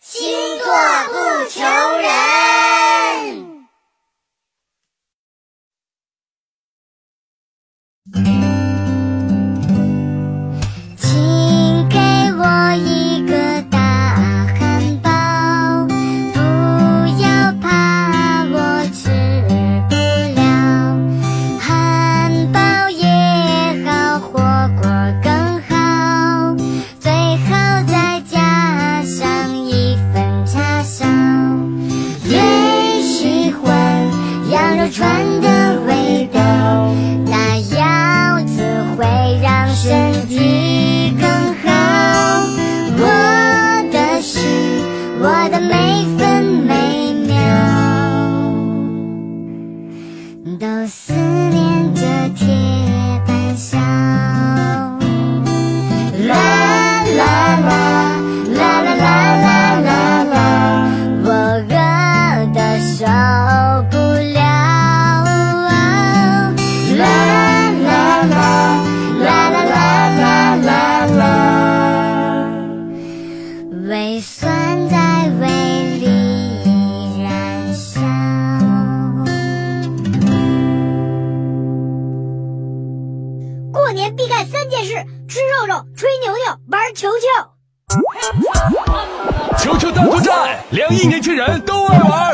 星座不求人。船的味道，那样子会让身体更好。我的心，我的每分每秒，都是必干三件事：吃肉肉、吹牛牛、玩球球。球球大作战，两亿年轻人都爱玩。